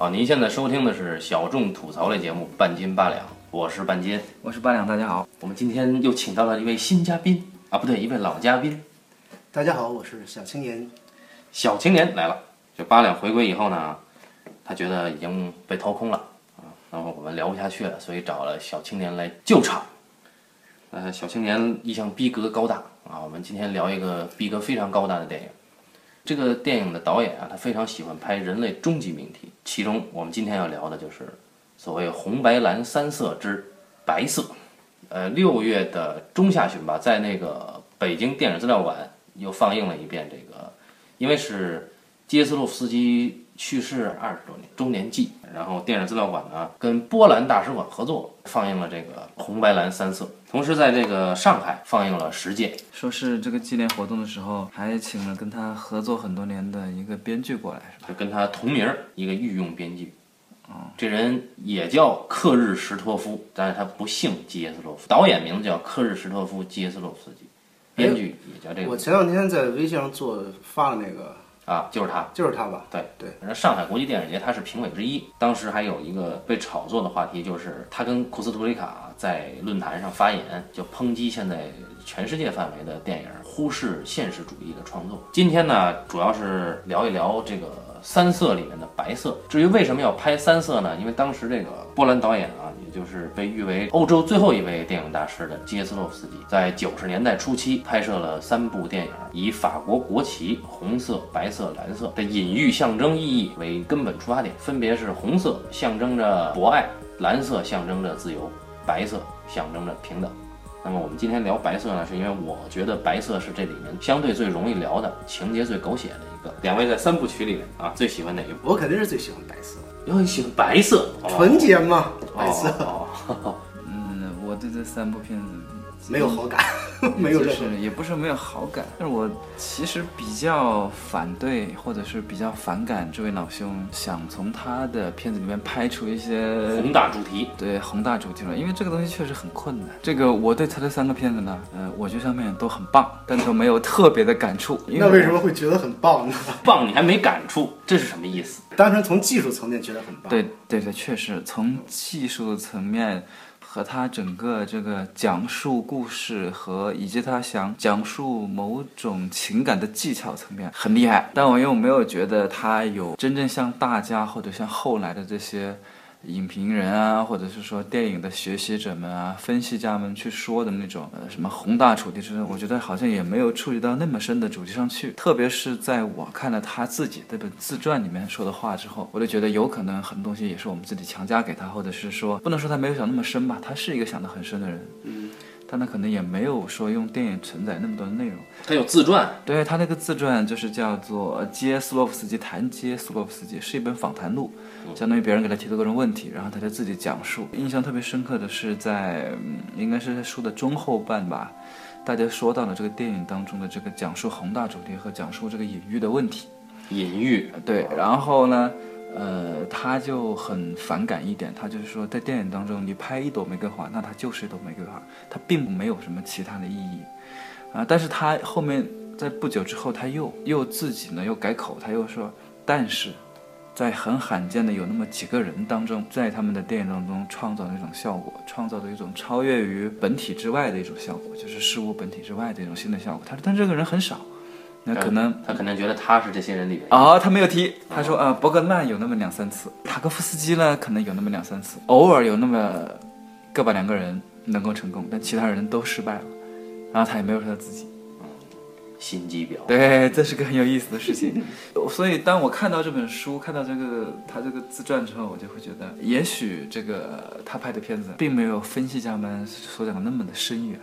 好，您现在收听的是小众吐槽类节目《半斤八两》，我是半斤。我是八两，大家好。我们今天又请到了一位新嘉宾啊，不对，一位老嘉宾，大家好，我是小青年。小青年来了。这八两回归以后呢，他觉得已经被掏空了啊，然后我们聊不下去了，所以找了小青年来救场。呃，小青年一向逼格高大啊，我们今天聊一个逼格非常高大的电影。这个电影的导演啊，他非常喜欢拍人类终极命题，其中我们今天要聊的就是所谓红白蓝三色之白色。呃，六月的中下旬吧，在那个北京电影资料馆又放映了一遍这个，因为是杰斯洛夫斯基去世二十多年周年祭，然后电影资料馆呢跟波兰大使馆合作放映了这个红白蓝三色，同时在这个上海放映了十届。说是这个纪念活动的时候，还请了跟他合作很多年的一个编剧过来，是吧？就跟他同名一个御用编剧。这人也叫克日什托夫，但是他不姓基耶斯洛夫。导演名字叫克日什托夫基耶斯洛夫斯基，编剧也叫这个我前两天在微信上做发了那个，啊，就是他。就是他吧？对对，反正上海国际电影节他是评委之一。当时还有一个被炒作的话题，就是他跟库斯图里卡在论坛上发言，就抨击现在全世界范围的电影忽视现实主义的创作。今天呢，主要是聊一聊这个三色里面的白色。至于为什么要拍三色呢？因为当时这个波兰导演啊，也就是被誉为欧洲最后一位电影大师的基耶斯洛夫斯基，在九十年代初期拍摄了三部电影，以法国国旗红色、白色、蓝色的隐喻象征意义为根本出发点，分别是红色象征着博爱，蓝色象征着自由，白色象征着平等。那么我们今天聊白色呢，是因为我觉得白色是这里面相对最容易聊的，情节最狗血的一个。两位在三部曲里面啊，最喜欢哪一部？我肯定是最喜欢白色，因为喜欢白色，哦纯洁嘛，白色哦哦 嗯，我对这三部片子没有好感，没有也不是没有好感，但是我其实比较反对或者是比较反感这位老兄想从他的片子里面拍出一些宏大主题，对宏大主题了，因为这个东西确实很困难。这个我对他的三个片子呢，呃，我觉得上面都很棒，但都没有特别的感触。因那为什么会觉得很棒呢？棒你还没感触，这是什么意思？单纯从技术层面觉得很棒。对对对，确实从技术层面和他整个这个讲述故事和以及他想讲述某种情感的技巧层面很厉害，但我又没有觉得他有真正像大家或者像后来的这些。影评人啊，或者是说电影的学习者们啊、分析家们去说的那种呃什么宏大主题之类，我觉得好像也没有触及到那么深的主题上去。特别是在我看了他自己这本自传里面说的话之后，我就觉得有可能很多东西也是我们自己强加给他，或者是说不能说他没有想那么深吧，他是一个想得很深的人，嗯，但他可能也没有说用电影承载那么多的内容。他有自传，对他那个自传就是叫做《基耶斯洛夫斯基谈基耶斯洛夫斯基》，是一本访谈录，相当于别人给他提的各种问题，然后他就自己讲述。印象特别深刻的是在，嗯应该是在书的中后半吧，大家说到了这个电影当中的这个讲述宏大主题和讲述这个隐喻的问题。隐喻，对，然后呢，呃，他就很反感一点，他就是说，在电影当中，你拍一朵玫瑰花，那它就是一朵玫瑰花，它并没有什么其他的意义，啊，但是他后面在不久之后，他又又自己呢又改口，他又说，但是。在很罕见的有那么几个人当中，在他们的电影当中创造的一种效果，创造的一种超越于本体之外的一种效果，就是事物本体之外的一种新的效果。他说，但这个人很少，那可能他可能觉得他是这些人里面哦，他没有提。他说，啊，伯格曼有那么两三次，塔科夫斯基呢，可能有那么两三次，偶尔有那么个把两个人能够成功，但其他人都失败了。然后他也没有说他自己。心机婊。对，这是个很有意思的事情。所以当我看到这本书，看到这个他这个自传之后，我就会觉得，也许这个他拍的片子并没有分析家们所讲的那么的深远。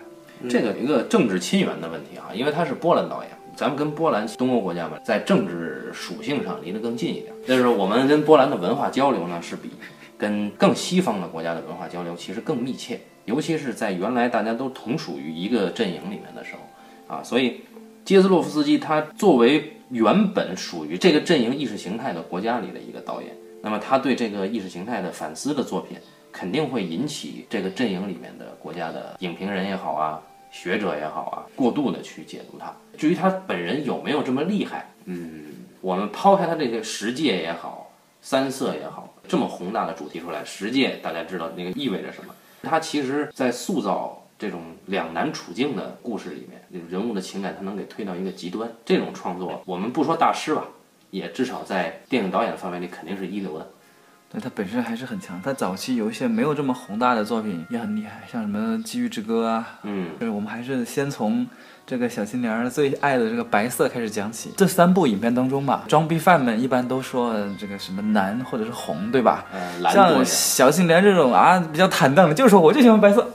这个有一个政治亲缘的问题啊，因为他是波兰导演，咱们跟波兰东欧国家嘛，在政治属性上离得更近一点。就是我们跟波兰的文化交流呢，是比跟更西方的国家的文化交流其实更密切，尤其是在原来大家都同属于一个阵营里面的时候啊，所以杰斯洛夫斯基他作为原本属于这个阵营意识形态的国家里的一个导演，那么他对这个意识形态的反思的作品，肯定会引起这个阵营里面的国家的影评人也好啊，学者也好啊，过度的去解读它。至于他本人有没有这么厉害，嗯，我们抛开他这些实践也好，三色也好，这么宏大的主题出来，十戒大家知道那个意味着什么？他其实在塑造这种两难处境的故事里面，人物的情感他能给推到一个极端。这种创作，我们不说大师吧，也至少在电影导演范围里肯定是一流的。对他本身还是很强。他早期有一些没有这么宏大的作品也很厉害，像什么《机遇之歌》啊，嗯，就是我们还是先从这个小青年最爱的这个白色开始讲起。这三部影片当中吧，装逼犯们一般都说这个什么蓝或者是红，对吧？呃，蓝像，小青年这种啊比较坦荡的，就说我就喜欢白色，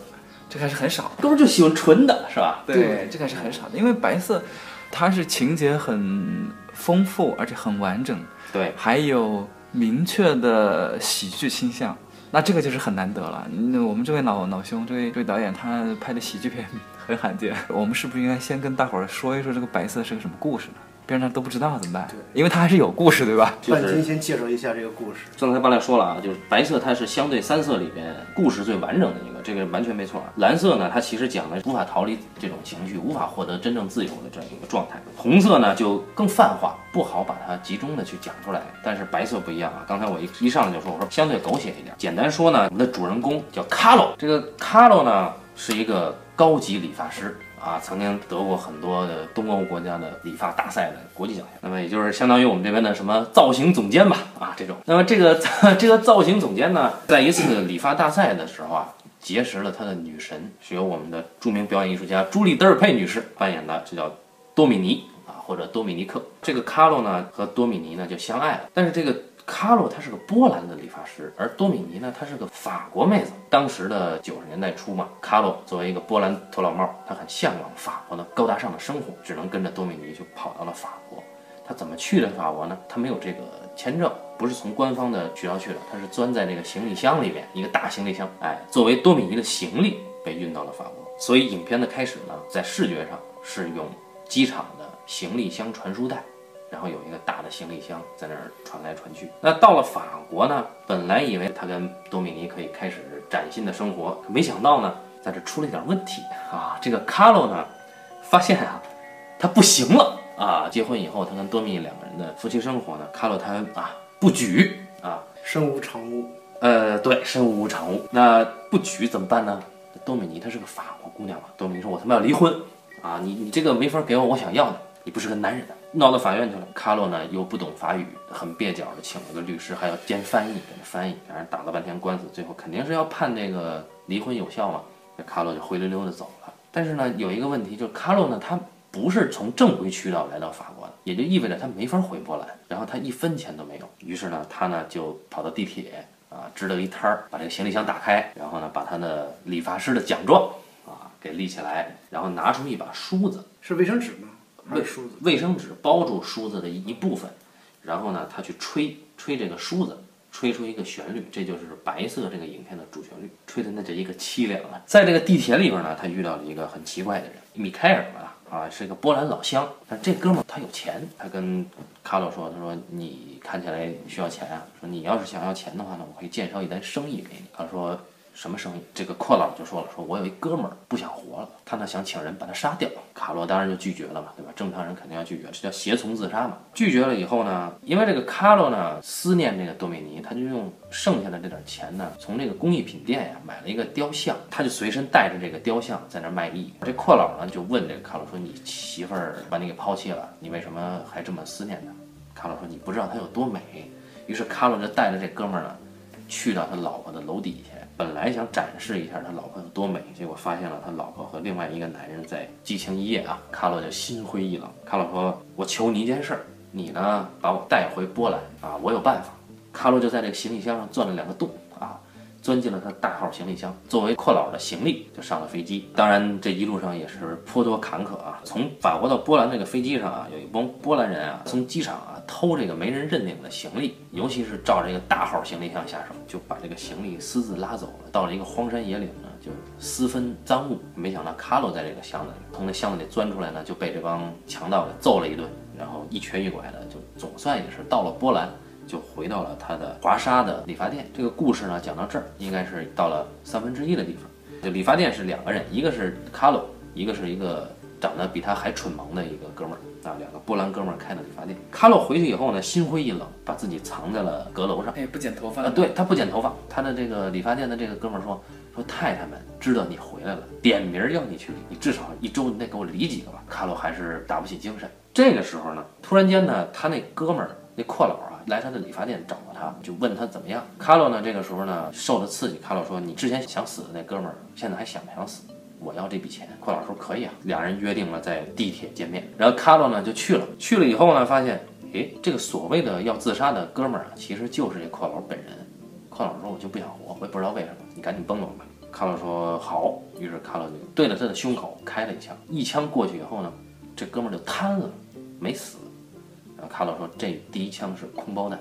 这个还是很少的。哥们儿就喜欢纯的，是吧？对，这个还是很少的，因为白色它是情节很丰富，而且很完整，对，还有明确的喜剧倾向。那这个就是很难得了。那我们这位老老兄，这位这位导演，他拍的喜剧片很罕见。我们是不是应该先跟大伙儿说一说这个白色是个什么故事呢？别人都不知道怎么办？对因为它还是有故事，对吧？就是半斤先介绍一下这个故事。刚才八亮说了啊，就是白色它是相对三色里边故事最完整的一个，这个完全没错啊。蓝色呢，它其实讲的无法逃离这种情绪，无法获得真正自由的这样一个状态。红色呢就更泛化，不好把它集中的去讲出来。但是白色不一样啊，刚才我一一上来就说，我说相对狗血一点。简单说呢，我们的主人公叫卡洛，这个卡洛呢是一个高级理发师。啊，曾经得过很多的东欧国家的理发大赛的国际奖项，那么也就是相当于我们这边的什么造型总监吧，啊这种。那么这个 这个造型总监呢，在一次理发大赛的时候啊，结识了他的女神，是由我们的著名表演艺术家朱莉·德尔佩女士扮演的，这叫多米尼啊，或者多米尼克。这个卡洛呢和多米尼呢就相爱了，但是这个卡洛他是个波兰的理发师，而多米尼呢她是个法国妹子。当时的九十年代初嘛，卡洛作为一个波兰头老帽，他很向往法国的高大上的生活，只能跟着多米尼就跑到了法国。他怎么去的法国呢？他没有这个签证，不是从官方的渠道去的，他是钻在那个行李箱里面，一个大行李箱，哎，作为多米尼的行李被运到了法国。所以影片的开始呢，在视觉上是用机场的行李箱传输带。然后有一个大的行李箱在那儿传来传去。那到了法国呢，本来以为他跟多米尼可以开始崭新的生活，没想到呢，在这出了一点问题啊。这个卡洛呢，发现啊，他不行了啊。结婚以后，他跟多米尼两个人的夫妻生活呢，卡洛他啊不举啊，身无长物，呃，对，身无长物。那不举怎么办呢？多米尼她是个法国姑娘嘛，多米尼说：“我他妈要离婚啊！你你这个没法给我我想要的，你不是个男人。”闹到法院去了。卡洛呢又不懂法语，很蹩脚的请了个律师，还要兼翻译给他翻译，反正打了半天官司，最后肯定是要判这个离婚有效嘛。这卡洛就灰溜溜的走了。但是呢，有一个问题，就是卡洛呢他不是从正规渠道来到法国的，也就意味着他没法回波兰，然后他一分钱都没有。于是呢，他呢就跑到地铁啊支了一摊儿，把这个行李箱打开，然后呢把他的理发师的奖状啊给立起来，然后拿出一把梳子。是卫生纸吗？还是梳子？卫生纸包住梳子的一一部分，然后呢，他去吹吹这个梳子，吹出一个旋律，这就是白色这个影片的主旋律，吹的那叫一个凄凉啊！在这个地铁里边呢，他遇到了一个很奇怪的人，米开尔吧，啊，是一个波兰老乡，但这哥们儿他有钱，他跟卡洛说，他说你看起来需要钱啊，说你要是想要钱的话呢，我可以介绍一单生意给你。他说。什么生意？这个阔佬就说了，说我有一哥们儿不想活了，他呢想请人把他杀掉。卡洛当然就拒绝了嘛，对吧？正常人肯定要拒绝，这叫胁从自杀嘛。拒绝了以后呢，因为这个卡洛呢思念这个多米尼，他就用剩下的这点钱呢，从这个工艺品店呀买了一个雕像，他就随身带着这个雕像在那卖艺。这阔佬呢就问这个卡洛说：“你媳妇儿把你给抛弃了，你为什么还这么思念她？”卡洛说：“你不知道她有多美。”于是卡洛就带着这哥们儿呢，去到他老婆的楼底下。本来想展示一下他老婆有多美，结果发现了他老婆和另外一个男人在激情一夜啊！卡洛就心灰意冷。卡洛说：“我求你一件事儿，你呢把我带回波兰啊，我有办法。”卡洛就在这个行李箱上钻了两个洞，钻进了他大号行李箱，作为阔佬的行李就上了飞机。当然这一路上也是颇多坎坷啊。从法国到波兰这个飞机上啊，有一帮波兰人啊，从机场啊偷这个没人认领的行李，尤其是照这个大号行李箱下手，就把这个行李私自拉走了。到了一个荒山野岭呢，就私分赃物。没想到卡洛在这个箱子里，从那箱子里钻出来呢，就被这帮强盗给揍了一顿，然后一瘸一拐的，就总算也是到了波兰。就回到了他的华沙的理发店。这个故事呢，讲到这儿，应该是到了三分之一的地方。就理发店是两个人，一个是卡洛，一个是一个长得比他还蠢萌的一个哥们儿啊，两个波兰哥们儿开的理发店。卡洛回去以后呢，心灰意冷，把自己藏在了阁楼上。哎，不剪头发啊，对他不剪头发，他的这个理发店的这个哥们儿说说太太们知道你回来了，点名儿要你去理，你至少一周你得给我理几个吧。卡洛还是打不起精神。这个时候呢，突然间呢，他那哥们儿那阔佬啊来他的理发店找到他，就问他怎么样。卡洛呢这个时候呢受了刺激，卡洛说你之前想死的那哥们儿现在还想不想死？我要这笔钱。阔佬说可以啊，两人约定了在地铁见面。然后卡洛呢就去了，去了以后呢发现，诶，这个所谓的要自杀的哥们儿啊，其实就是这阔佬本人。阔佬说我就不想活，我也不知道为什么，你赶紧崩了吧。卡洛说好，于是卡洛就对着他的胸口开了一枪，一枪过去以后呢，这哥们儿就瘫了，没死。然后卡洛说这第一枪是空包弹，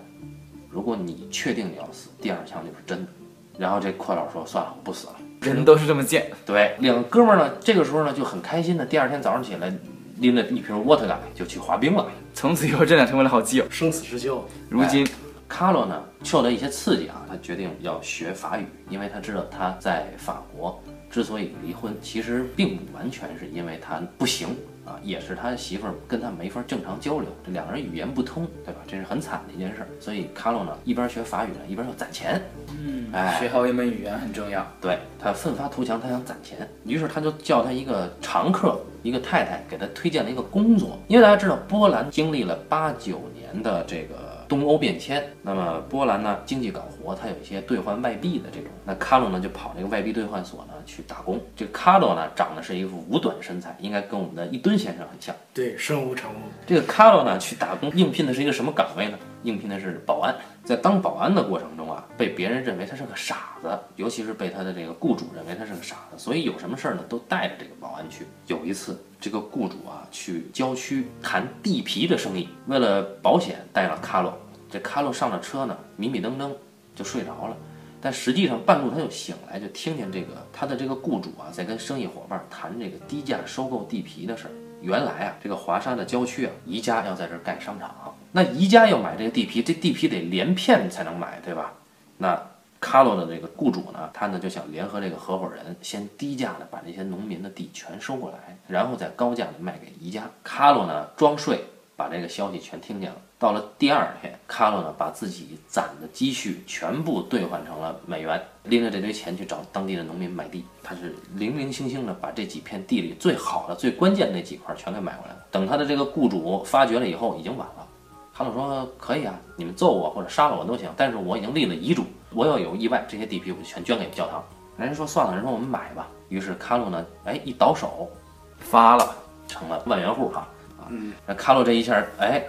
如果你确定你要死，第二枪就是真的。然后这阔佬说算了，我不死了。人都是这么贱。对，两个哥们儿呢，这个时候呢就很开心的，第二天早上起来拎着一瓶沃特嘎就去滑冰了。从此以后，这俩成为了好基友。生死之交，如今，卡洛呢受到一些刺激啊，他决定要学法语，因为他知道他在法国之所以离婚，其实并不完全是因为他不行啊，也是他媳妇儿跟他没法正常交流，这两个人语言不通，对吧？这是很惨的一件事儿。所以卡洛呢一边学法语呢，一边要攒钱。嗯哎学好一门语言很重要。对他奋发图强，他想攒钱，于是他就叫他一个常客，一个太太给他推荐了一个工作。因为大家知道，波兰经历了八九年的这个东欧变迁，那么波兰呢经济搞活，它有一些兑换外币的这种。那卡洛呢就跑这个外币兑换所呢去打工。这个卡洛呢长得是一副五短身材，应该跟我们的一吨先生很像。对，身无长物，这个卡洛呢去打工，应聘的是一个什么岗位呢？应聘的是保安。在当保安的过程中啊，被别人认为他是个傻子，尤其是被他的这个雇主认为他是个傻子，所以有什么事儿呢都带着这个保安去。有一次，这个雇主啊去郊区谈地皮的生意，为了保险带了卡洛。这卡洛上了车呢，迷迷瞪瞪就睡着了。但实际上半路他就醒来，就听见这个他的这个雇主啊在跟生意伙伴谈这个低价收购地皮的事儿。原来啊，这个华沙的郊区啊，宜家要在这儿盖商场，那宜家要买这个地皮，这地皮得连片才能买，对吧？那卡洛的这个雇主呢，他呢就想联合这个合伙人，先低价的把这些农民的地全收过来，然后再高价的卖给宜家。卡洛呢装睡，把这个消息全听见了。到了第二天，卡洛呢把自己攒的积蓄全部兑换成了美元，拎着这堆钱去找当地的农民买地。他是零零星星的把这几片地里最好的、最关键的那几块全给买过来了。等他的这个雇主发觉了以后，已经晚了。卡洛说：“可以啊，你们揍我或者杀了我都行，但是我已经立了遗嘱，我要有意外，这些地皮我就全捐给教堂。”人家说：“算了，人说我们买吧。”于是卡洛呢，哎，一倒手，发了，成了万元户哈。啊，嗯，那卡洛这一下，哎，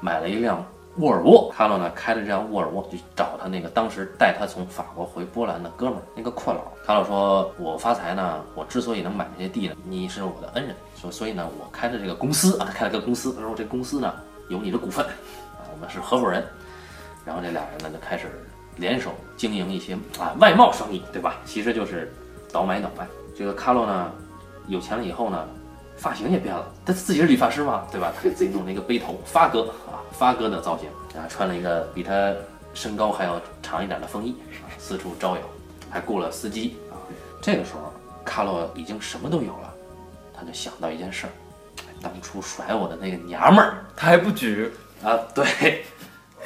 买了一辆沃尔沃。卡洛呢开着这辆沃尔沃去找他那个当时带他从法国回波兰的哥们儿，那个阔佬。卡洛说：“我发财呢，我之所以能买这些地呢，你是我的恩人，说所以呢，我开的这个公司啊，开了个公司。他说这公司呢有你的股份，啊，我们是合伙人。然后这俩人呢就开始联手经营一些啊外贸生意，对吧？其实就是倒买倒卖。这个卡洛呢有钱了以后呢。”发型也变了，他自己是理发师嘛，对吧？他给自己弄了一个背头，发哥啊，发哥的造型，然后穿了一个比他身高还要长一点的风衣啊，四处招摇，还雇了司机啊。这个时候，卡洛已经什么都有了，他就想到一件事儿，当初甩我的那个娘们儿他还不举。啊，对，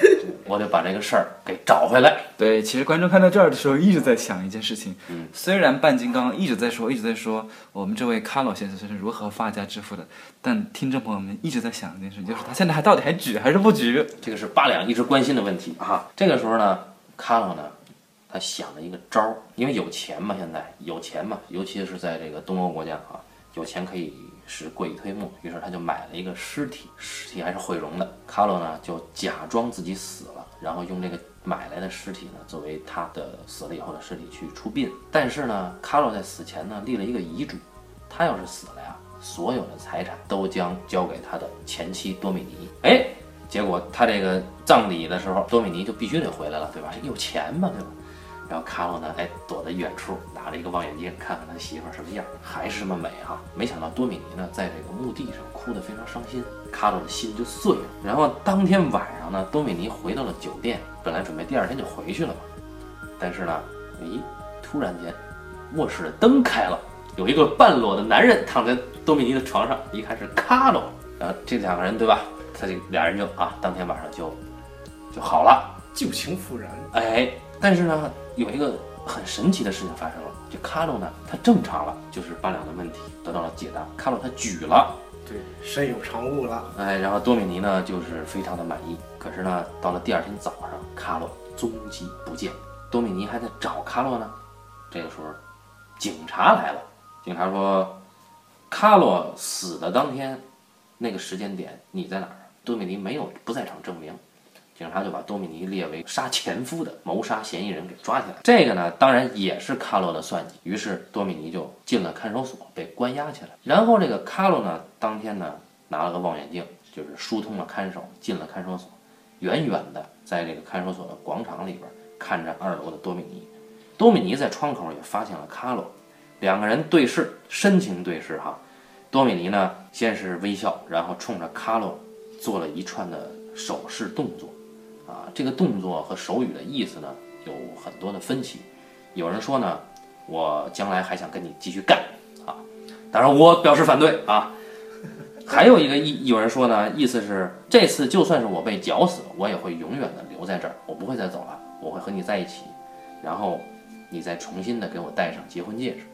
我得把这个事儿给找回来。对，其实观众看到这儿的时候一直在想一件事情。嗯，虽然半斤刚刚一直在说，一直在说我们这位卡洛先生是如何发家致富的，但听众朋友们一直在想一件事情，就是他现在还到底还举还是不举？这个是八两一直关心的问题啊。这个时候呢，卡洛呢，他想了一个招儿，因为有钱嘛，现在有钱嘛，尤其是在这个东欧国家啊，有钱可以使鬼推磨。于是他就买了一个尸体，尸体还是毁容的。卡洛呢就假装自己死了，然后用这个买来的尸体呢作为他的死了以后的尸体去出殡。但是呢，卡洛在死前呢立了一个遗嘱，他要是死了呀，所有的财产都将交给他的前妻多米尼。哎，结果他这个葬礼的时候，多米尼就必须得回来了，对吧？有钱嘛，对吧？然后卡洛呢，哎，躲在远处，拿着一个望远镜，看看他媳妇儿什么样，还是那么美哈。没想到多米尼呢，在这个墓地上哭得非常伤心，卡洛的心就碎了。然后当天晚上呢，多米尼回到了酒店，本来准备第二天就回去了嘛，但是呢，咦，突然间，卧室的灯开了，有一个半裸的男人躺在多米尼的床上，一看是卡洛，然后这两个人对吧？他这俩人就啊，当天晚上就就好了。旧情复燃，哎，但是呢，有一个很神奇的事情发生了，这卡洛呢，他正常了，就是八两的问题得到了解答，卡洛他举了。对，身有长物了。哎，然后多米尼呢就是非常的满意。可是呢，到了第二天早上，卡洛踪迹不见，多米尼还在找卡洛呢。这个时候，警察来了。警察说，卡洛死的当天，那个时间点你在哪儿？多米尼没有不在场证明。警察就把多米尼列为杀前夫的谋杀嫌疑人给抓起来。这个呢，当然也是卡洛的算计。于是多米尼就进了看守所，被关押起来。然后这个卡洛呢，当天呢拿了个望远镜，就是疏通了看守，进了看守所，远远的在这个看守所的广场里边看着二楼的多米尼。多米尼在窗口也发现了卡洛，两个人对视，深情对视哈。多米尼呢，先是微笑，然后冲着卡洛做了一串的手势动作。啊，这个动作和手语的意思呢有很多的分歧。有人说呢，我将来还想跟你继续干啊，当然我表示反对啊。还有一个意，有人说呢，意思是这次就算是我被绞死，我也会永远的留在这儿，我不会再走了，我会和你在一起，然后你再重新的给我戴上结婚戒指。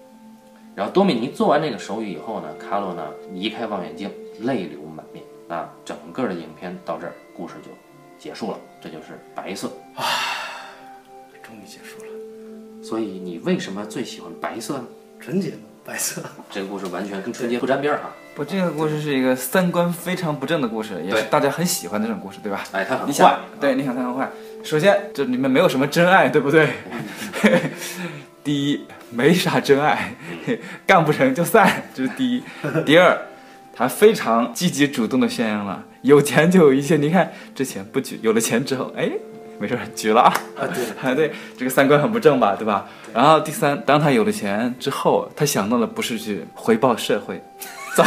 然后多米尼做完这个手语以后呢，卡洛呢移开望远镜，泪流满面。那整个的影片到这儿，故事就。结束了，这就是白色啊，终于结束了。所以你为什么最喜欢白色呢？纯洁的白色。这个故事完全跟纯洁不沾边儿啊！不，这个故事是一个三观非常不正的故事，也是大家很喜欢的这种故事，对吧？哎，他很你想坏，，对，你想他很坏。首先，这里面没有什么真爱，对不对？第一，没啥真爱，干不成就散，这是第一。第二，他非常积极主动的宣扬了有钱就有一切。你看之前不举，有了钱之后，哎，没事儿举了啊。啊，对，啊，对，这个三观很不正吧，对吧？然后第三，当他有了钱之后，他想到的不是去回报社会，造，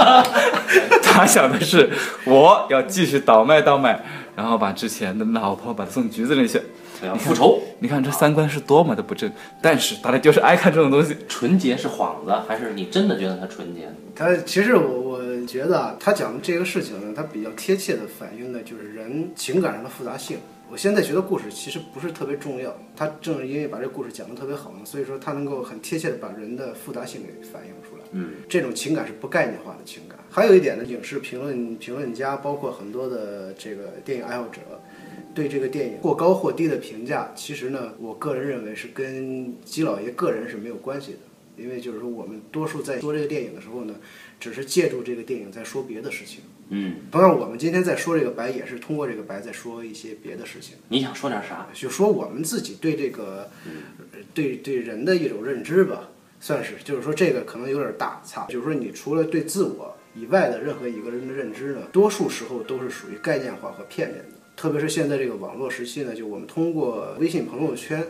他想的是我要继续倒卖倒卖，然后把之前的老婆把他送局子里去。想要复仇。你看这三观是多么的不正，但是大家就是爱看这种东西。纯洁是幌子，还是你真的觉得他纯洁？他其实我我觉得啊，他讲的这个事情呢，他比较贴切的反映的就是人情感上的复杂性。我现在觉得故事其实不是特别重要，他正是因为把这故事讲得特别好呢，所以说他能够很贴切的把人的复杂性给反映出来。嗯，这种情感是不概念化的情感。还有一点呢，影视评论评论家，包括很多的这个电影爱好者，对这个电影过高或低的评价，其实呢，我个人认为是跟基老爷个人是没有关系的。因为就是说，我们多数在说这个电影的时候呢，只是借助这个电影在说别的事情。嗯，同样，我们今天在说这个白，也是通过这个白在说一些别的事情。你想说点啥？就说我们自己对这个，呃对对人的一种认知吧，算是，就是说这个可能有点大差，就是说你除了对自我以外的任何一个人的认知呢，多数时候都是属于概念化和片面的，特别是现在这个网络时期呢，就我们通过微信朋友圈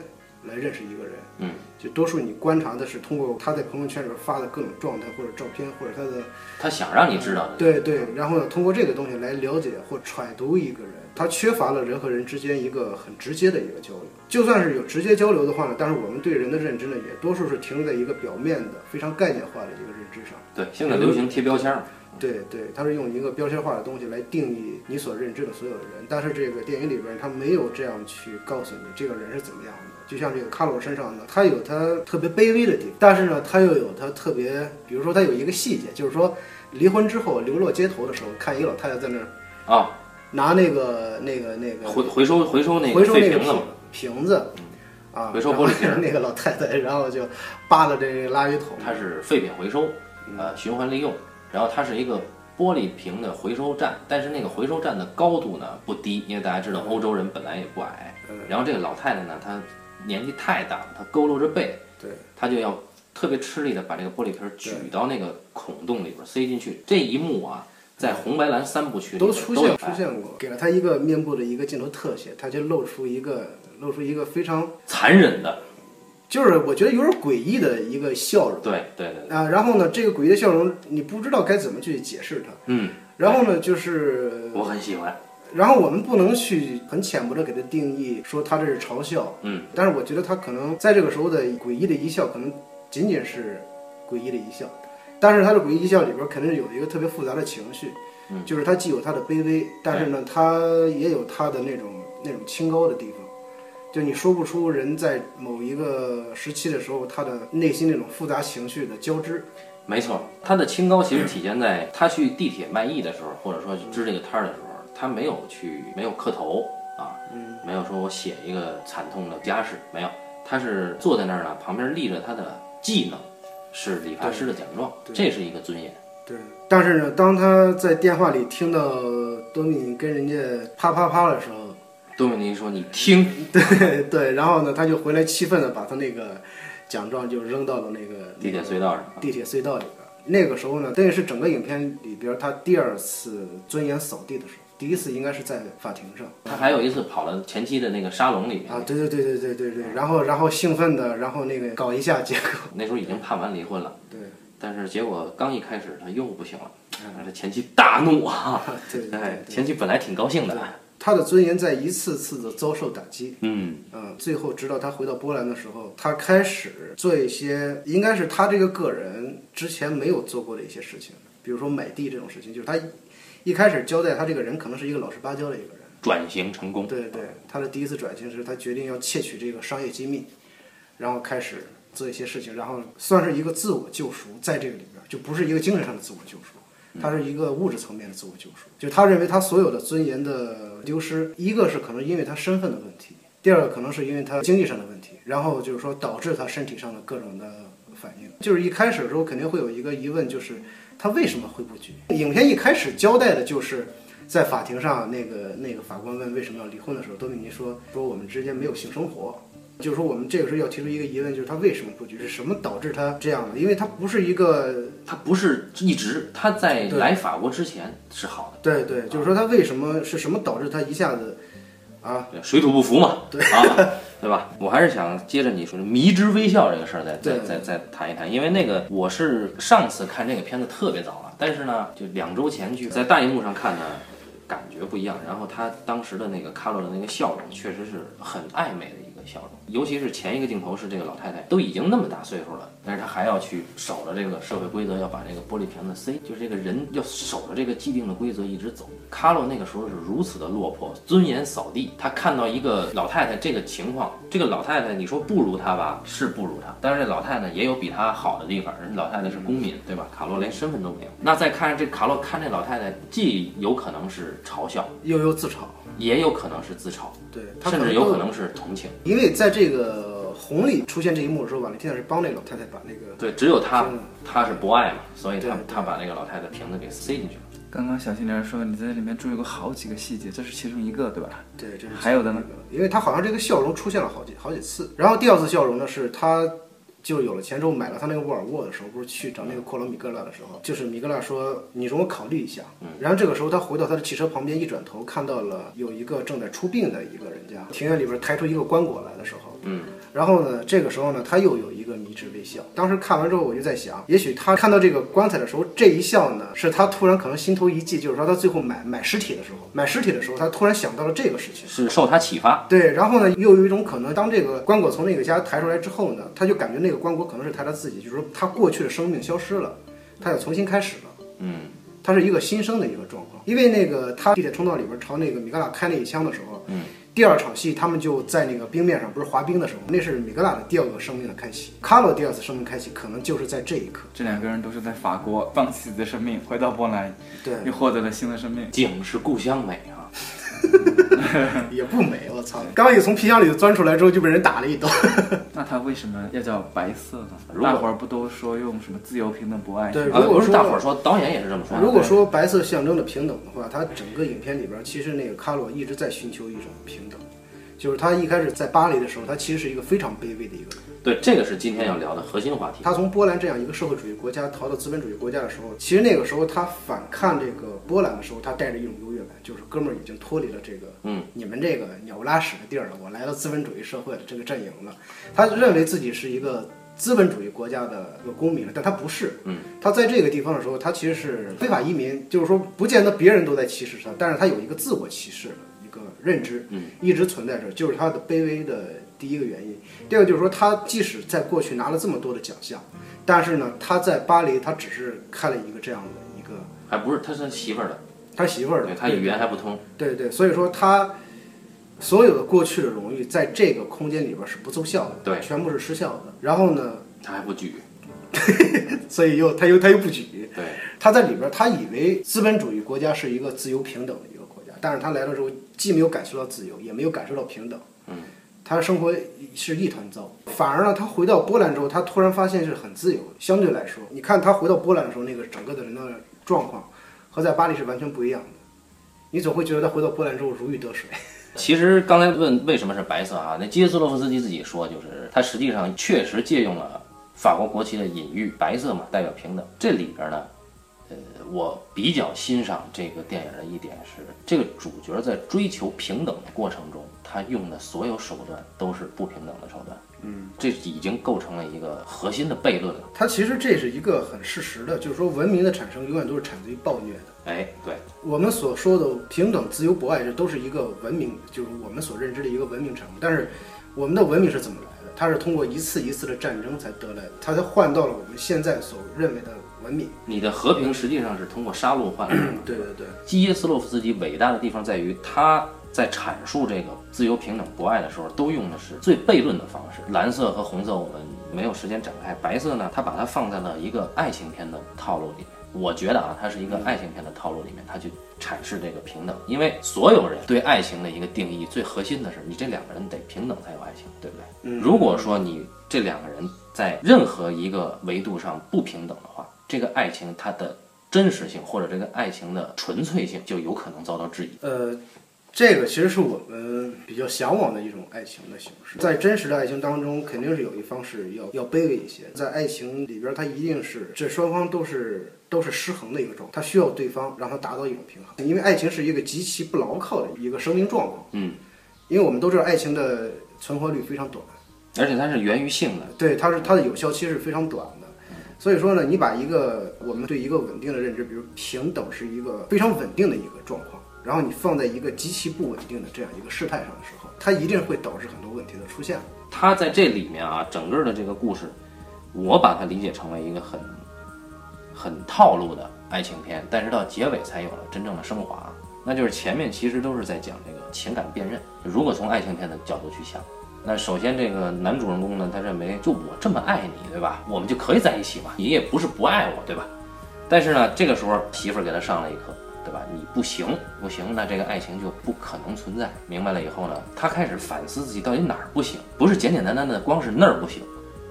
来认识一个人，嗯，就多数你观察的是通过他在朋友圈里边发的各种状态或者照片或者他的他想让你知道的。对对，然后呢，通过这个东西来了解或揣度一个人，他缺乏了人和人之间一个很直接的一个交流。就算是有直接交流的话呢，但是我们对人的认知呢，也多数是停留在一个表面的、非常概念化的一个认知上。对，现在流行贴标签儿。对对，它是用一个标签化的东西来定义你所认知的所有的人，但是这个电影里边他没有这样去告诉你这个人是怎么样的。就像这个卡罗身上呢，他有他特别卑微的地方，但是呢，他又有他特别，比如说他有一个细节，就是说离婚之后流落街头的时候，看一个老太太在那儿啊，拿那个那个那个回回收回收那个回收那个废瓶子嘛，瓶子啊，回收玻璃瓶那个老太太，然后就扒拉这个垃圾桶，它是废品回收，呃，循环利用。然后它是一个玻璃瓶的回收站，但是那个回收站的高度呢不低，因为大家知道欧洲人本来也不矮。嗯然后这个老太太呢，她年纪太大了，她佝偻着背，对，她就要特别吃力的把这个玻璃瓶举到那个孔洞里边塞进去。这一幕啊，在红白蓝三部曲里都出现出现过，给了他一个面部的一个镜头特写，他就露出一个露出一个非常，残忍的，就是我觉得有点诡异的一个笑容对对对，啊。然后呢，这个诡异的笑容你不知道该怎么去解释它。嗯，然后呢，就是我很喜欢，然后我们不能去很浅薄的给它定义说它这是嘲笑，嗯，但是我觉得他可能在这个时候的诡异的一笑，可能仅仅是诡异的一笑，但是他的诡异一笑里边肯定是有一个特别复杂的情绪，嗯就是他既有他的卑微，但是呢，他也有他的那种那种清高的地方。就你说不出人在某一个时期的时候，他的内心那种复杂情绪的交织。没错，他的清高其实体现在他去地铁卖艺的时候，或者说支这个摊儿的时候，他没有去没有磕头啊，没有说我写一个惨痛的家世，没有，他是坐在那儿呢，旁边立着他的技能，是理发师的奖状，这是一个尊严。对，但是呢，当他在电话里听到多米尼跟人家啪啪啪的时候，多米尼说：“你听，对对，然后呢，他就回来气愤的把他那个奖状就扔到了那个地铁隧道上。地铁隧道里边。那个时候呢，这也是整个影片里边他第二次尊严扫地的时候，第一次应该是在法庭上他还有一次跑了前妻的那个沙龙里面，啊，对对对对对对对，然后然后兴奋的，然后那个搞一下，结果那时候已经判完离婚了，对但是结果刚一开始他又不行了，他前妻大怒啊！对对哎，对，前妻本来挺高兴的，他的尊严在一次次的遭受打击。嗯，嗯，最后直到他回到波兰的时候，他开始做一些应该是他这个个人之前没有做过的一些事情，比如说买地这种事情，就是他一开始交代他这个人可能是一个老实巴交的一个人。转型成功，对对，他的第一次转型是他决定要窃取这个商业机密，然后开始做一些事情，然后算是一个自我救赎，在这个里边就不是一个精神上的自我救赎，它是一个物质层面的自我救赎。就他认为他所有的尊严的丢失，一个是可能因为他身份的问题，第二个可能是因为他经济上的问题，然后就是说导致他身体上的各种的反应。就是一开始的时候肯定会有一个疑问，就是他为什么会不举？影片一开始交代的就是。在法庭上，那个那个法官问为什么要离婚的时候，多米尼说说我们之间没有性生活，就是说我们这个时候要提出一个疑问，就是他为什么布局？是什么导致他这样的？因为他不是一个，他不是一直他在来法国之前是好的，对对，就是说他为什么是什么导致他一下子啊？对水土不服嘛，对啊，对吧？我还是想接着你说的迷之微笑这个事儿再再再再谈一谈，因为那个我是上次看这个片子特别早了，但是呢，就两周前去在大荧幕上看呢。感觉不一样，然后他当时的那个卡洛的那个笑容，确实是很暧昧的笑容，尤其是前一个镜头是这个老太太都已经那么大岁数了，但是她还要去守着这个社会规则，要把这个玻璃瓶子塞，就是这个人要守着这个既定的规则一直走。卡洛那个时候是如此的落魄，尊严扫地，他看到一个老太太这个情况，这个老太太你说不如她吧，是不如她，但是这老太太也有比她好的地方，人老太太是公民，对吧？卡洛连身份都没有。那再看这卡洛看这老太太，既有可能是嘲笑，又又自嘲，也有可能是自嘲，对，他甚至有可能是同情。因为在这个红里出现这一幕的时候，瓦伦蒂娜是帮那个老太太把那个对，只有他嗯，他是博爱嘛，所以他他把那个老太太瓶子给塞进去了。刚刚小青莲说你在里面注意过好几个细节，这是其中一个，对吧？对，这是还有的呢因为他好像这个笑容出现了好几好几次。然后第二次笑容呢，是他就有了钱之后买了他那个沃尔沃的时候，不是去找那个库罗米格拉的时候，就是米格拉说你容我考虑一下。然后这个时候他回到他的汽车旁边，一转头看到了有一个正在出殡的一个人家，庭院里边抬出一个棺椁来的时候，嗯，然后呢，这个时候呢，他又有一个迷之微笑。当时看完之后，我就在想，也许他看到这个棺材的时候，这一笑呢，是他突然可能心头一悸，就是说他最后买买尸体的时候，买尸体的时候，他突然想到了这个事情。是受他启发。对，然后呢，又有一种可能，当这个棺椁从那个家抬出来之后呢，他就感觉那个棺椁可能是抬他自己，就是说他过去的生命消失了，他要重新开始了。嗯，他是一个新生的一个状况，因为那个他地铁通道里边朝那个米格拉开那一枪的时候，嗯，第二场戏他们就在那个冰面上不是滑冰的时候，那是米格拉的第二个生命的开启，卡洛第二次生命开启可能就是在这一刻。这两个人都是在法国放弃自己的生命，回到波兰，对，又获得了新的生命。景是故乡美啊。也不美，我操！刚一从皮箱里钻出来之后就被人打了一刀。那他为什么要叫白色呢如？果大伙儿不都说用什么自由、平等、博爱？对如果说大伙儿说，导演也是这么说。如果说白色象征着平等的话，它整个影片里边其实那个卡洛一直在寻求一种平等，就是他一开始在巴黎的时候，他其实是一个非常卑微的一个人。对，这个是今天要聊的核心话题。他从波兰这样一个社会主义国家逃到资本主义国家的时候，其实那个时候他反抗这个波兰的时候，他带着一种优越感，就是哥们儿已经脱离了这个，嗯，你们这个鸟不拉屎的地儿了，我来到资本主义社会的这个阵营了。他认为自己是一个资本主义国家的一个公民了，但他不是。嗯，他在这个地方的时候，他其实是非法移民，就是说不见得别人都在歧视他，但是他有一个自我歧视认知，嗯，一直存在着，就是他的卑微的第一个原因。第二个就是说，他即使在过去拿了这么多的奖项，但是呢，他在巴黎他只是开了一个这样的一个还不是他是他媳妇儿的，他媳妇儿的，对他语言还不通，对对，所以说他所有的过去的荣誉在这个空间里边是不奏效的，对。全部是失效的。然后呢，他还不举，所以又他又他又不举，对，他在里边他以为资本主义国家是一个自由平等的但是他来了之后，既没有感受到自由，也没有感受到平等，嗯，他的生活是一团糟。反而呢，他回到波兰之后，他突然发现是很自由。相对来说，你看他回到波兰的时候，那个整个的人的状况和在巴黎是完全不一样的。你总会觉得他回到波兰之后如鱼得水。其实刚才问为什么是白色啊？那基耶斯洛夫斯基自己说，就是他实际上确实借用了法国国旗的隐喻，白色嘛代表平等。这里边呢，呃，我比较欣赏这个电影的一点是，这个主角在追求平等的过程中，他用的所有手段都是不平等的手段。嗯，这已经构成了一个核心的悖论了。他其实这是一个很事实的，就是说文明的产生永远都是产自于暴虐的。哎，对，我们所说的平等、自由、博爱，这都是一个文明，就是我们所认知的一个文明产物。但是，我们的文明是怎么来的？它是通过一次一次的战争才得来的，它才换到了我们现在所认为的文明。你的和平实际上是通过杀戮换来的。对对对，基耶斯洛夫斯基伟大的地方在于，他在阐述这个自由、平等、博爱的时候，都用的是最悖论的方式。蓝色和红色我们没有时间展开，白色呢，他把它放在了一个爱情片的套路里面。我觉得啊，它是一个爱情片的套路里面，他去阐释这个平等，因为所有人对爱情的一个定义，最核心的是你这两个人得平等才有爱情，对不对？如果说你这两个人在任何一个维度上不平等的话，这个爱情它的真实性或者这个爱情的纯粹性就有可能遭到质疑。呃，这个其实是我们比较向往的一种爱情的形式。在真实的爱情当中，肯定是有一方是要要卑微一些。在爱情里边，它一定是这双方都是都是失衡的一个状态，他需要对方让它达到一种平衡。因为爱情是一个极其不牢靠的一个生命状况。嗯，因为我们都知道爱情的存活率非常短，而且它是源于性的，对，它是它的有效期是非常短的。所以说呢，你把一个我们对一个稳定的认知，比如平等是一个非常稳定的一个状况，然后你放在一个极其不稳定的这样一个事态上的时候，它一定会导致很多问题的出现。它在这里面啊，整个的这个故事，我把它理解成为一个很很套路的爱情片，但是到结尾才有了真正的升华。那就是前面其实都是在讲这个情感辨认。如果从爱情片的角度去想，那首先这个男主人公呢，他认为就我这么爱你，对吧？我们就可以在一起嘛，你也不是不爱我，对吧？但是呢，这个时候媳妇儿给他上了一课，对吧？你不行，不行，那这个爱情就不可能存在。明白了以后呢，他开始反思自己到底哪儿不行，不是简简单单的光是那儿不行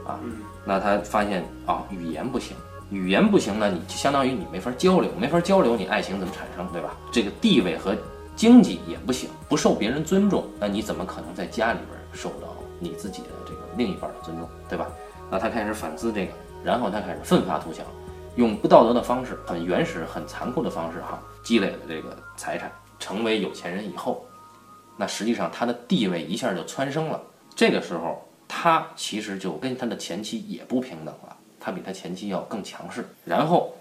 啊。那他发现啊，语言不行，语言不行呢，你就相当于你没法交流，没法交流，你爱情怎么产生，对吧？这个地位和经济也不行，不受别人尊重，那你怎么可能在家里边受到你自己的这个另一半的尊重，对吧？那他开始反思这个，然后他开始奋发图强，用不道德的方式，很原始、很残酷的方式哈，积累了这个财产，成为有钱人以后，那实际上他的地位一下就蹿升了。这个时候，他其实就跟他的前妻也不平等了，他比他前妻要更强势。然后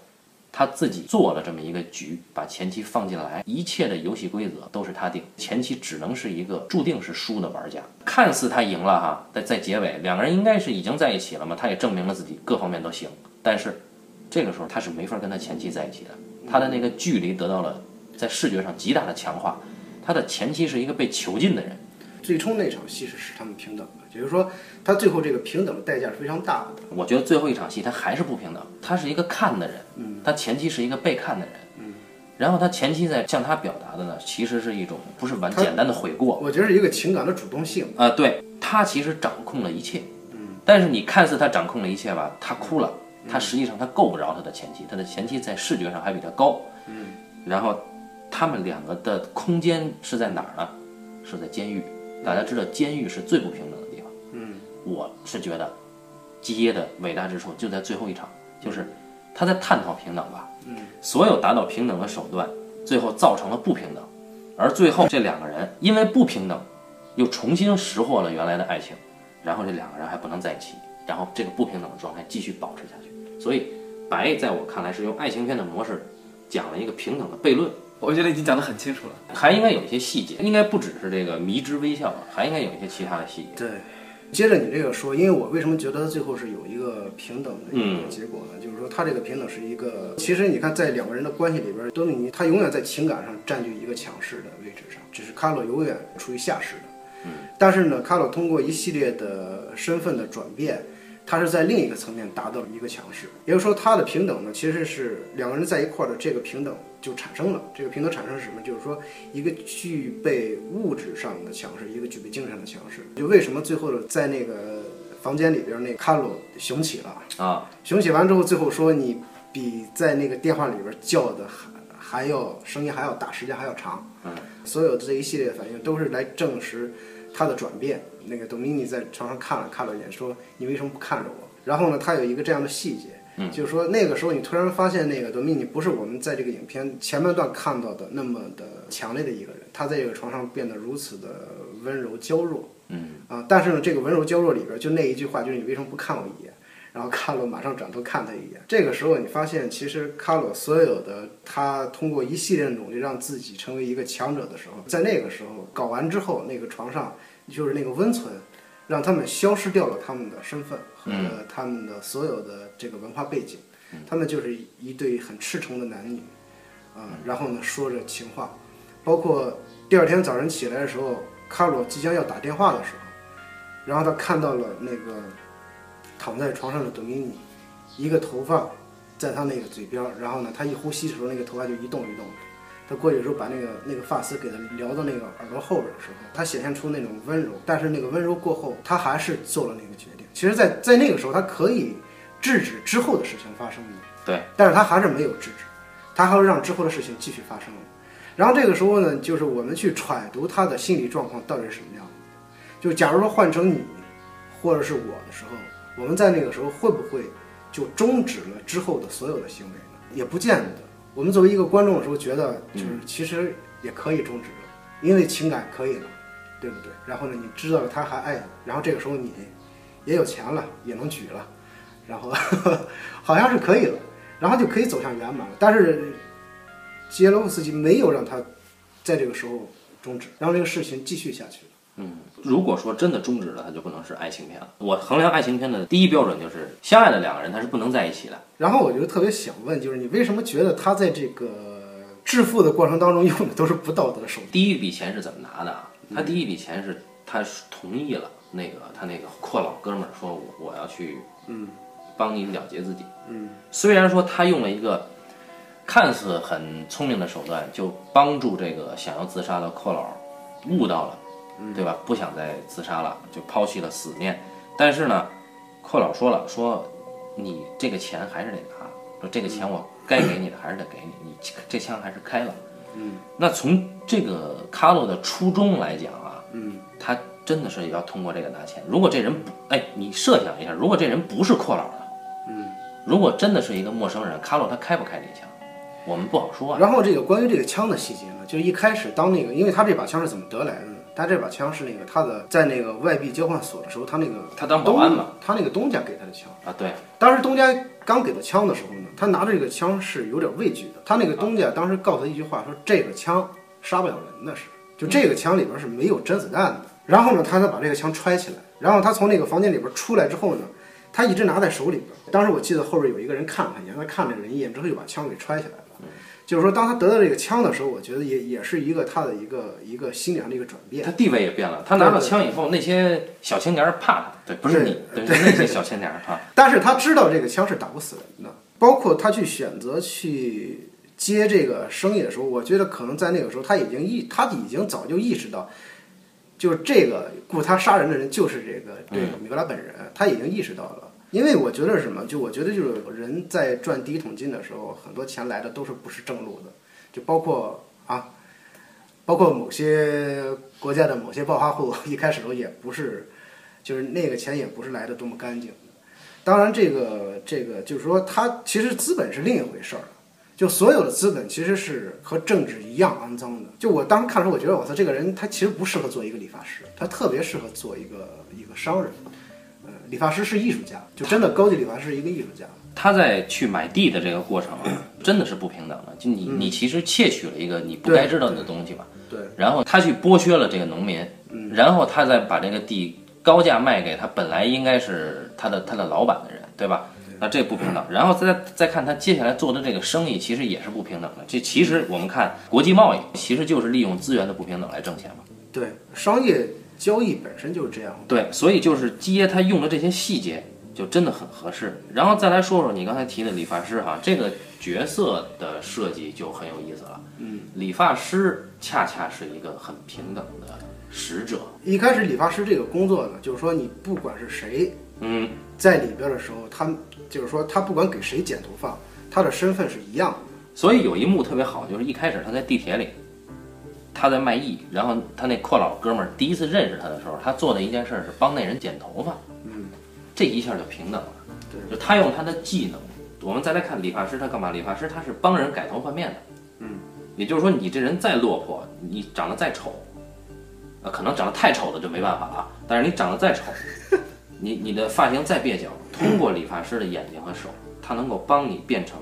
他自己做了这么一个局，把前妻放进来，一切的游戏规则都是他定，前妻只能是一个注定是输的玩家。看似他赢了哈，在在结尾两个人应该是已经在一起了嘛，他也证明了自己各方面都行，但是这个时候他是没法跟他前妻在一起的，他的那个距离得到了在视觉上极大的强化，他的前妻是一个被囚禁的人。最终那场戏是使他们平等的，也就是说，他最后这个平等的代价是非常大的。我觉得最后一场戏他还是不平等，他是一个看的人，嗯，他前期是一个被看的人，嗯，然后他前期在向他表达的呢，其实是一种不是完简单的悔过，我觉得是一个情感的主动性。啊、对他其实掌控了一切，嗯，但是你看似他掌控了一切吧，他哭了，他实际上他够不着他的前妻，他的前妻在视觉上还比他高，嗯，然后他们两个的空间是在哪儿呢？是在监狱。大家知道监狱是最不平等的我是觉得基耶的伟大之处就在最后一场，就是他在探讨平等吧，嗯，所有达到平等的手段，最后造成了不平等，而最后这两个人因为不平等，又重新拾获了原来的爱情，然后这两个人还不能在一起，然后这个不平等的状态继续保持下去。所以白在我看来是用爱情片的模式讲了一个平等的悖论，我觉得已经讲得很清楚了。还应该有一些细节，应该不只是这个迷之微笑，还应该有一些其他的细节。对，接着你这个说，因为我为什么觉得他最后是有一个平等的一个嗯结果呢？就是说他这个平等是一个，其实你看在两个人的关系里边，多米尼他永远在情感上占据一个强势的位置上，只是卡洛永远处于下势的。嗯，但是呢，卡洛通过一系列的身份的转变。他是在另一个层面达到了一个强势，也就是说，他的平等呢，其实是两个人在一块儿的这个平等就产生了。这个平等产生是什么？就是说，一个具备物质上的强势，一个具备精神的强势。就为什么最后在那个房间里边，那卡洛雄起了啊，雄起完之后，最后说你比在那个电话里边叫的还还要声音还要大，时间还要长。嗯，所有的这一系列反应都是来证实他的转变。那个多米尼在床上看了看了一眼，说：“你为什么不看着我？”然后呢，他有一个这样的细节，嗯，就是说那个时候你突然发现，那个多米尼不是我们在这个影片前半段看到的那么的强烈的一个人，他在这个床上变得如此的温柔娇弱，嗯啊，但是呢，这个温柔娇弱里边就那一句话，就是你为什么不看我一眼？然后卡洛马上转头看他一眼。这个时候你发现，其实卡洛所有的他通过一系列的努力让自己成为一个强者的时候，在那个时候搞完之后，那个床上。就是那个温存，让他们消失掉了他们的身份和他们的所有的这个文化背景，他们就是一对很赤诚的男女，啊，然后呢说着情话，包括第二天早晨起来的时候，卡罗即将要打电话的时候，然后他看到了那个躺在床上的多米尼，一个头发在他那个嘴边，然后呢他一呼吸的时候，那个头发就一动一动的。他过去的时候，把那个那个发丝给他撩到那个耳朵后边的时候，他显现出那种温柔，但是那个温柔过后，他还是做了那个决定。其实，在在那个时候，他可以制止之后的事情发生的，对，但是他还是没有制止，他还会让之后的事情继续发生了。然后这个时候呢，就是我们去揣度他的心理状况到底是什么样的。就假如说换成你，或者是我的时候，我们在那个时候会不会就终止了之后的所有的行为呢？也不见得。我们作为一个观众的时候，觉得就是其实也可以终止了，因为情感可以了，对不对？然后呢，你知道了他还爱你，然后这个时候你也有钱了，也能举了，然后 好像是可以了，然后就可以走向圆满了。但是杰罗夫斯基没有让他在这个时候终止，让这个事情继续下去了。嗯，如果说真的终止了，它就不能是爱情片了。我衡量爱情片的第一标准就是相爱的两个人他是不能在一起的。然后我就特别想问，就是你为什么觉得他在这个致富的过程当中用的都是不道德的手段？第一笔钱是怎么拿的啊？他第一笔钱是他同意了那个他那个阔老哥们儿说我我要去嗯帮你了结自己。嗯虽然说他用了一个看似很聪明的手段，就帮助这个想要自杀的阔老悟到了，对吧？不想再自杀了，就抛弃了死念。但是呢，阔老说了，说你这个钱还是得拿，说这个钱我该给你的还是得给你，你这枪还是开了。嗯那从这个卡洛的初衷来讲啊，嗯他真的是要通过这个拿钱。如果这人不，哎，你设想一下，如果这人不是阔老的，嗯。如果真的是一个陌生人，卡洛他开不开这枪，我们不好说啊。然后这个关于这个枪的细节呢，就是一开始当那个，因为他这把枪是怎么得来的呢？他这把枪是那个他的在那个外币交换所的时候，他那个他当保安嘛，他那个东家给他的枪。啊，对，当时东家刚给他枪的时候呢，他拿着这个枪是有点畏惧的。他那个东家当时告诉他一句话，说这个枪杀不了人的是，就这个枪里边是没有真子弹的。然后呢，他才把这个枪揣起来。然后他从那个房间里边出来之后呢，他一直拿在手里边。当时我记得后边有一个人看了他一眼，他看了人一眼之后，就把枪给揣起来了。就是说，当他得到这个枪的时候，我觉得也也是一个他的一个一个心理上的一个转变。他地位也变了。他拿到枪以后，那些小青年怕他，对，不是你，对，是那些小青年儿啊。但是他知道这个枪是打不死人的，包括他去选择去接这个生意的时候，我觉得可能在那个时候他已经意，他已经早就意识到，就是这个雇他杀人的人就是这个这个米格拉本人，他已经意识到了。因为我觉得是什么？就我觉得就是人在赚第一桶金的时候，很多钱来的都是不是正路的，就包括啊，包括某些国家的某些暴发户，一开始时候也不是，就是那个钱也不是来的多么干净。当然，这个这个就是说，它其实资本是另一回事儿就所有的资本其实是和政治一样肮脏的。就我当时看的时候，我觉得我操，这个人他其实不适合做一个理发师，他特别适合做一个一个商人。呃，理发师是艺术家，就真的高级理发师是一个艺术家。他在去买地的这个过程啊，真的是不平等的。就你你其实窃取了一个你不该知道的东西嘛，对，然后他去剥削了这个农民，然后他再把这个地高价卖给他本来应该是他的他的老板的人，对吧？那这不平等。然后再再看他接下来做的这个生意，其实也是不平等的。这其实我们看国际贸易，其实就是利用资源的不平等来挣钱嘛。对，商业交易本身就是这样。对，所以就是基耶他用的这些细节就真的很合适。然后再来说说你刚才提的理发师哈，这个角色的设计就很有意思了。嗯，理发师恰恰是一个很平等的使者。一开始理发师这个工作呢，就是说你不管是谁嗯，在里边的时候，他就是说他不管给谁剪头发，他的身份是一样的。所以有一幕特别好，就是一开始他在地铁里，他在卖艺，然后他那阔老哥们儿第一次认识他的时候，他做的一件事儿是帮那人剪头发，嗯，这一下就平等了。对，就他用他的技能，我们再来看理发师，他干嘛？理发师他是帮人改头换面的，嗯，也就是说你这人再落魄，你长得再丑，呃，可能长得太丑的就没办法了，但是你长得再丑，你你的发型再蹩脚，通过理发师的眼睛和手，他能够帮你变成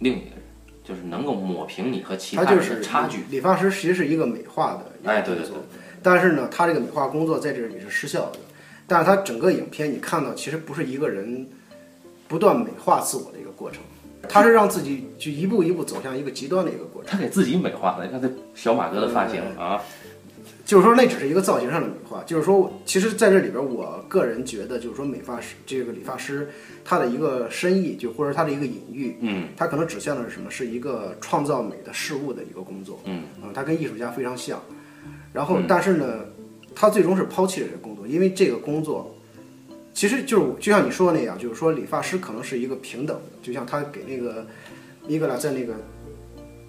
另一个人，就是能够抹平你和其他人的差距。理发师其实是一个美化的一个哎对对工作，但是呢，他这个美化工作在这里是失效的。但是他整个影片你看到，其实不是一个人不断美化自我的一个过程，他是让自己就一步一步走向一个极端的一个过程。他给自己美化了，你看这小马哥的发型啊，就是说，那只是一个造型上的美化。就是说，其实在这里边，我个人觉得，就是说，美发师这个理发师他的一个深意，就或者他的一个隐喻，嗯，他可能指向的是什么？是一个创造美的事物的一个工作，嗯，啊，他跟艺术家非常像。然后，但是呢，他最终是抛弃了这个工作，因为这个工作其实就是就像你说的那样，就是说理发师可能是一个平等的，就像他给那个米格拉在那个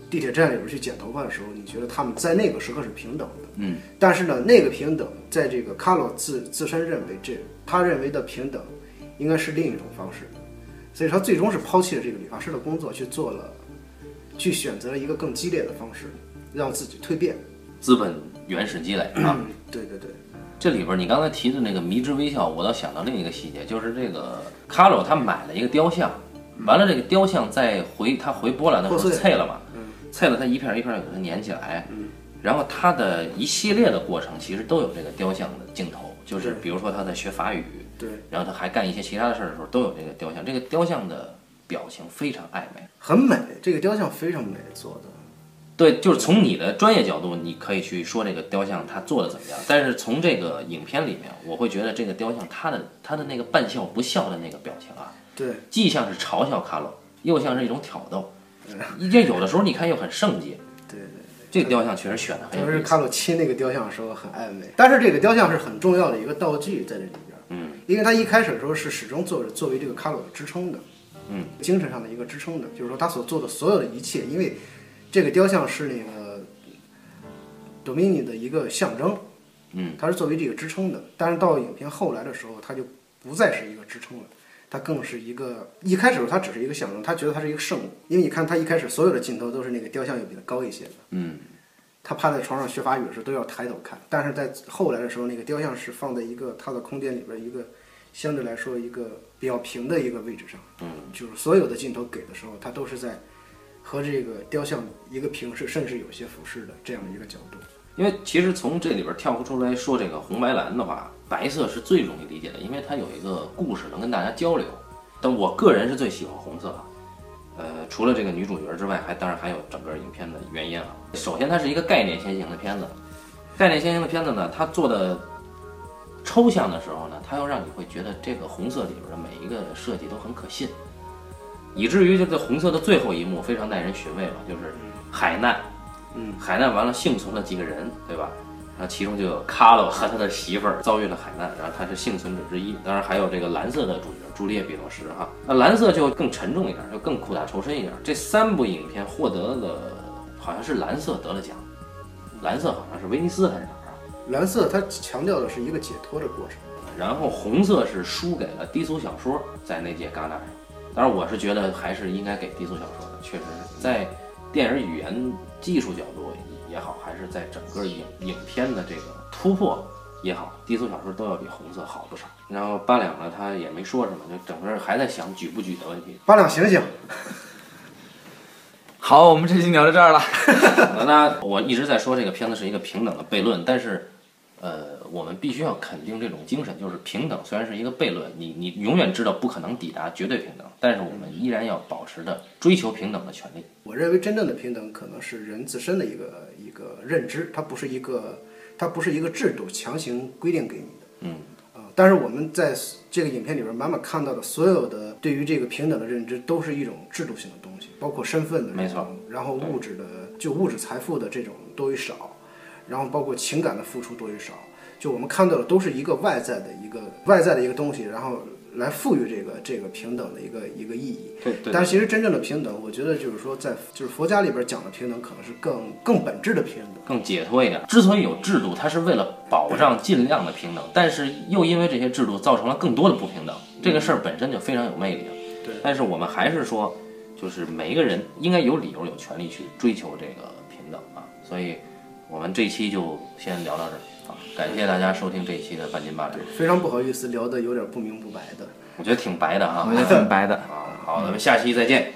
地铁站里边去剪头发的时候，你觉得他们在那个时刻是平等的。嗯，但是呢，那个平等，在这个卡洛自自身认为这他认为的平等，应该是另一种方式，所以他最终是抛弃了这个理发师的工作，去做了，去选择了一个更激烈的方式，让自己蜕变。资本原始积累啊。嗯，对对对，这里边你刚才提的那个迷之微笑，我倒想到另一个细节，就是这个卡洛他买了一个雕像，完了这个雕像在回他回波兰的时候碎碎了嘛，碎了，它一片一片给它粘起来，然后它的一系列的过程其实都有这个雕像的镜头，就是比如说他在学法语，对，然后他还干一些其他的事儿的时候，都有这个雕像，这个雕像的表情非常暧昧。很美，这个雕像非常美做的。对，就是从你的专业角度，你可以去说这个雕像它做的怎么样。但是从这个影片里面，我会觉得这个雕像它的它的那个半笑不笑的那个表情啊，对，既像是嘲笑卡洛，又像是一种挑逗。这有的时候你看又很圣洁。对对。这个雕像确实选的很有意思。卡洛亲那个雕像的时候很暧昧，但是这个雕像是很重要的一个道具在这里边，嗯，因为他一开始的时候是始终作为作为这个卡洛的支撑的，嗯，精神上的一个支撑的，就是说他所做的所有的一切，因为这个雕像是那个 Domini 的一个象征，嗯，它是作为这个支撑的，但是到影片后来的时候，他就不再是一个支撑了。它更是一个，一开始的时候它只是一个象征，他觉得它是一个圣物，因为你看他一开始所有的镜头都是那个雕像要比他高一些的，嗯，他趴在床上学法语的时候都要抬头看，但是在后来的时候，那个雕像是放在一个他的空间里边一个相对来说一个比较平的一个位置上，嗯，就是所有的镜头给的时候，他都是在和这个雕像一个平视，甚至有些俯视的这样的一个角度。因为其实从这里边跳不出来说这个红白蓝的话，白色是最容易理解的，因为它有一个故事能跟大家交流。但我个人是最喜欢红色，呃，除了这个女主角之外，还当然还有整个影片的原因啊。首先，它是一个概念先行的片子，概念先行的片子呢，它做的抽象的时候呢，它又让你会觉得这个红色里边的每一个设计都很可信，以至于就这红色的最后一幕非常耐人寻味吧，就是海难。海难完了，幸存了几个人，对吧？然后其中就有卡洛和他的媳妇儿遭遇了海难，然后他是幸存者之一。当然还有这个蓝色的主角朱丽叶·比诺什哈，那蓝色就更沉重一点，就更苦大仇深一点。这三部影片获得了，好像是蓝色得了奖，蓝色好像是威尼斯还是哪儿啊？蓝色它强调的是一个解脱的过程。然后红色是输给了低俗小说，在那届戛纳上。当然，我是觉得还是应该给低俗小说的，确实是在电影语言技术角度也好，还是在整个影影片的这个突破，也好，低俗小说都要比红色好不少。然后八两呢，他也没说什么，就整个还在想举不举的问题。八两醒醒，好，我们这期聊到这儿了。那我一直在说这个片子是一个平等的悖论，但是，呃，我们必须要肯定这种精神，就是平等虽然是一个悖论，你你永远知道不可能抵达绝对平等，但是我们依然要保持着追求平等的权利。我认为真正的平等可能是人自身的一个一个认知，它不是一个它不是一个制度强行规定给你的。嗯。啊，但是我们在这个影片里边满满看到的所有的对于这个平等的认知，都是一种制度性的东西，包括身份的没错然后物质的就物质财富的这种多与少，然后包括情感的付出多与少，就我们看到的都是一个外在的一个外在的一个东西，然后来赋予这个这个平等的一个一个意义。对对但是其实真正的平等，我觉得就是说在就是佛家里边讲的平等，可能是更更本质的平等。更解脱一点。之所以有制度，它是为了保障尽量的平等，但是又因为这些制度造成了更多的不平等，这个事儿本身就非常有魅力了。对但是我们还是说，就是每一个人应该有理由、有权利去追求这个平等啊。所以，我们这一期就先聊到这儿啊，感谢大家收听这一期的半斤八两，非常不好意思，聊的有点不明不白的。我觉得挺白的哈我觉得挺白的。啊。好，咱们下期再见。